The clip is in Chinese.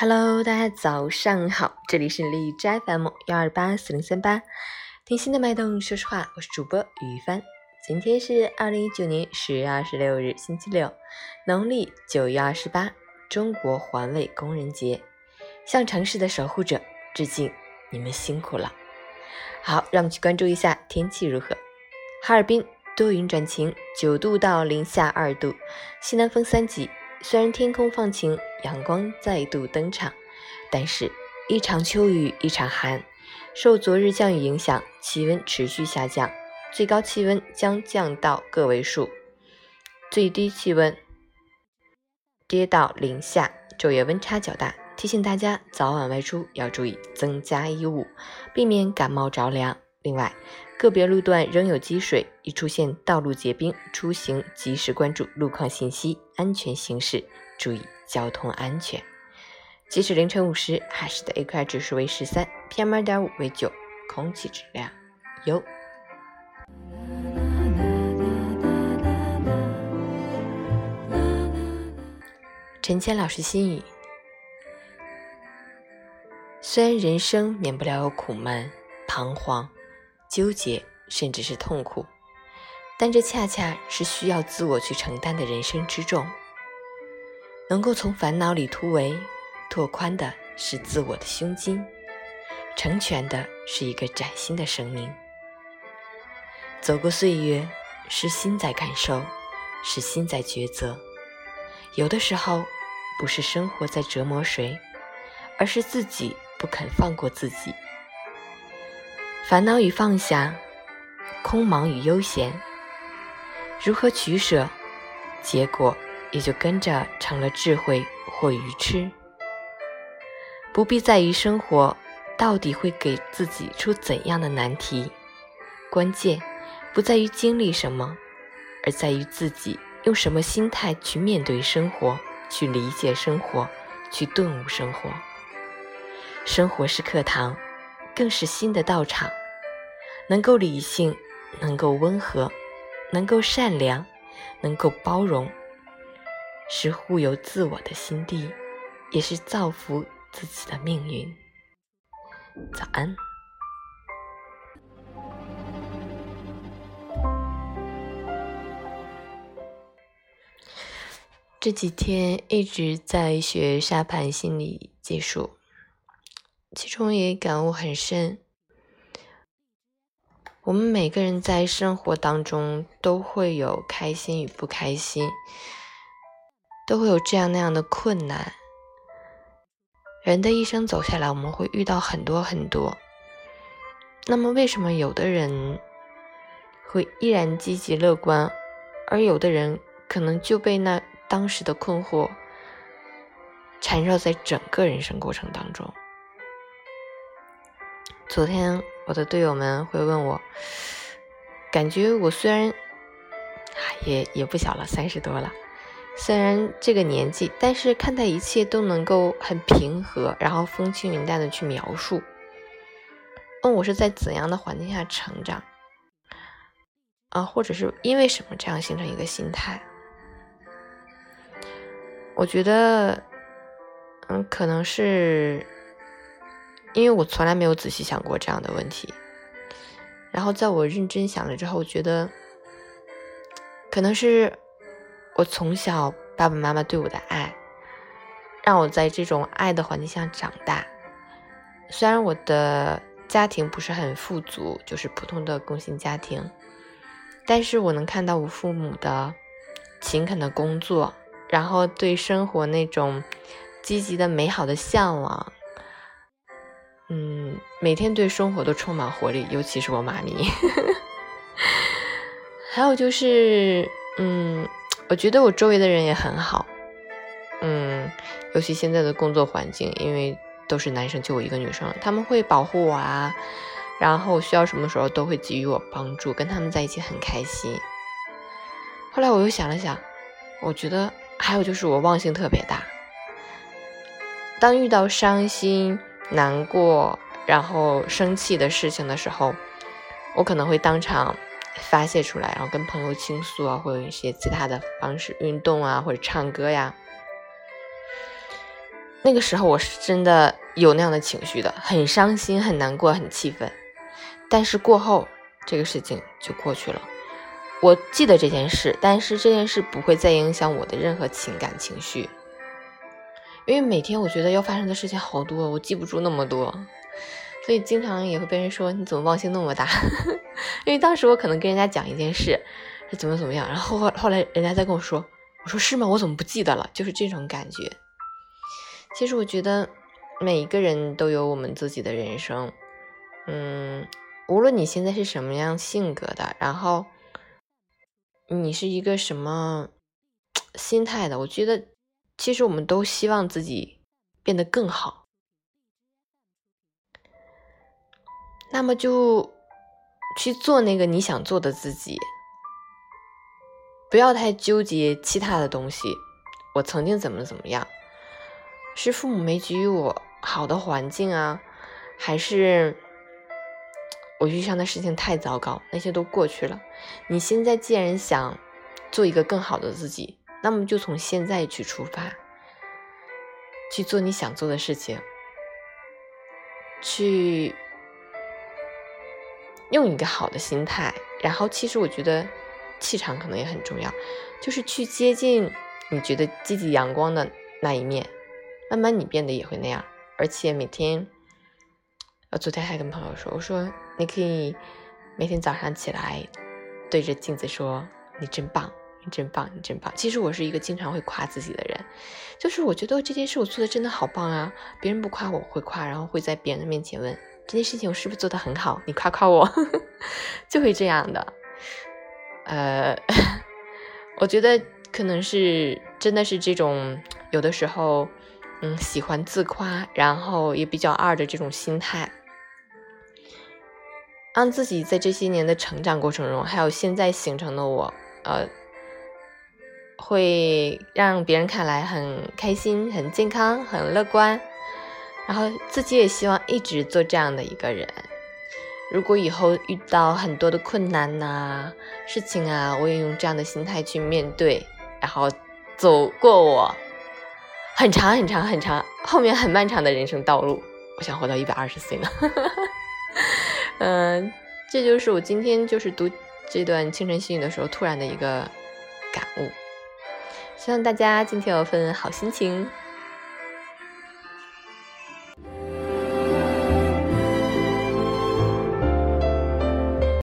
Hello，大家早上好，这里是荔枝 FM 幺二八四零三八，听心的脉动。说实话，我是主播雨帆。今天是二零一九年十月二十六日，星期六，农历九月二十八，中国环卫工人节，向城市的守护者致敬，你们辛苦了。好，让我们去关注一下天气如何。哈尔滨多云转晴，九度到零下二度，西南风三级。虽然天空放晴，阳光再度登场，但是，一场秋雨一场寒。受昨日降雨影响，气温持续下降，最高气温将降到个位数，最低气温跌到零下，昼夜温差较大。提醒大家早晚外出要注意增加衣物，避免感冒着凉。另外，个别路段仍有积水，已出现道路结冰，出行及时关注路况信息，安全行驶，注意交通安全。截止凌晨五时，海市的 AQI 指数为十三，PM 二点五为九，空气质量优。陈谦老师心语：虽然人生免不了有苦闷、彷徨。纠结，甚至是痛苦，但这恰恰是需要自我去承担的人生之重。能够从烦恼里突围，拓宽的是自我的胸襟，成全的是一个崭新的生命。走过岁月，是心在感受，是心在抉择。有的时候，不是生活在折磨谁，而是自己不肯放过自己。烦恼与放下，空忙与悠闲，如何取舍，结果也就跟着成了智慧或愚痴。不必在于生活到底会给自己出怎样的难题，关键不在于经历什么，而在于自己用什么心态去面对生活，去理解生活，去顿悟生活。生活是课堂。更是新的道场，能够理性，能够温和，能够善良，能够包容，是护佑自我的心地，也是造福自己的命运。早安。这几天一直在学沙盘心理技术。其中也感悟很深。我们每个人在生活当中都会有开心与不开心，都会有这样那样的困难。人的一生走下来，我们会遇到很多很多。那么，为什么有的人会依然积极乐观，而有的人可能就被那当时的困惑缠绕在整个人生过程当中？昨天我的队友们会问我，感觉我虽然也也不小了，三十多了，虽然这个年纪，但是看待一切都能够很平和，然后风轻云淡的去描述。问我是在怎样的环境下成长啊，或者是因为什么这样形成一个心态？我觉得，嗯，可能是。因为我从来没有仔细想过这样的问题，然后在我认真想了之后，我觉得可能是我从小爸爸妈妈对我的爱，让我在这种爱的环境下长大。虽然我的家庭不是很富足，就是普通的工薪家庭，但是我能看到我父母的勤恳的工作，然后对生活那种积极的美好的向往。嗯，每天对生活都充满活力，尤其是我妈咪。还有就是，嗯，我觉得我周围的人也很好。嗯，尤其现在的工作环境，因为都是男生，就我一个女生，他们会保护我啊，然后需要什么时候都会给予我帮助，跟他们在一起很开心。后来我又想了想，我觉得还有就是我忘性特别大，当遇到伤心。难过，然后生气的事情的时候，我可能会当场发泄出来，然后跟朋友倾诉啊，或者一些其他的方式，运动啊，或者唱歌呀。那个时候我是真的有那样的情绪的，很伤心、很难过、很气愤。但是过后这个事情就过去了，我记得这件事，但是这件事不会再影响我的任何情感情绪，因为每天我觉得要发生的事情好多，我记不住那么多，所以经常也会被人说你怎么忘性那么大？因为当时我可能跟人家讲一件事是怎么怎么样，然后后后来人家再跟我说，我说是吗？我怎么不记得了？就是这种感觉。其实我觉得每一个人都有我们自己的人生，嗯，无论你现在是什么样性格的，然后你是一个什么心态的，我觉得其实我们都希望自己变得更好，那么就去做那个你想做的自己，不要太纠结其他的东西。我曾经怎么怎么样。是父母没给予我好的环境啊，还是我遇上的事情太糟糕？那些都过去了。你现在既然想做一个更好的自己，那么就从现在去出发，去做你想做的事情，去用一个好的心态。然后，其实我觉得气场可能也很重要，就是去接近你觉得积极阳光的那一面。慢慢你变得也会那样，而且每天，我昨天还跟朋友说，我说你可以每天早上起来对着镜子说你真棒，你真棒，你真棒。其实我是一个经常会夸自己的人，就是我觉得这件事我做的真的好棒啊，别人不夸我会夸，然后会在别人的面前问这件事情我是不是做的很好，你夸夸我，就会这样的。呃，我觉得可能是真的是这种有的时候。嗯，喜欢自夸，然后也比较二的这种心态，让自己在这些年的成长过程中，还有现在形成的我，呃，会让别人看来很开心、很健康、很乐观，然后自己也希望一直做这样的一个人。如果以后遇到很多的困难呐、事情啊，我也用这样的心态去面对，然后走过我。很长很长很长，后面很漫长的人生道路，我想活到一百二十岁呢。嗯，这就是我今天就是读这段清晨细雨的时候突然的一个感悟。希望大家今天有份好心情。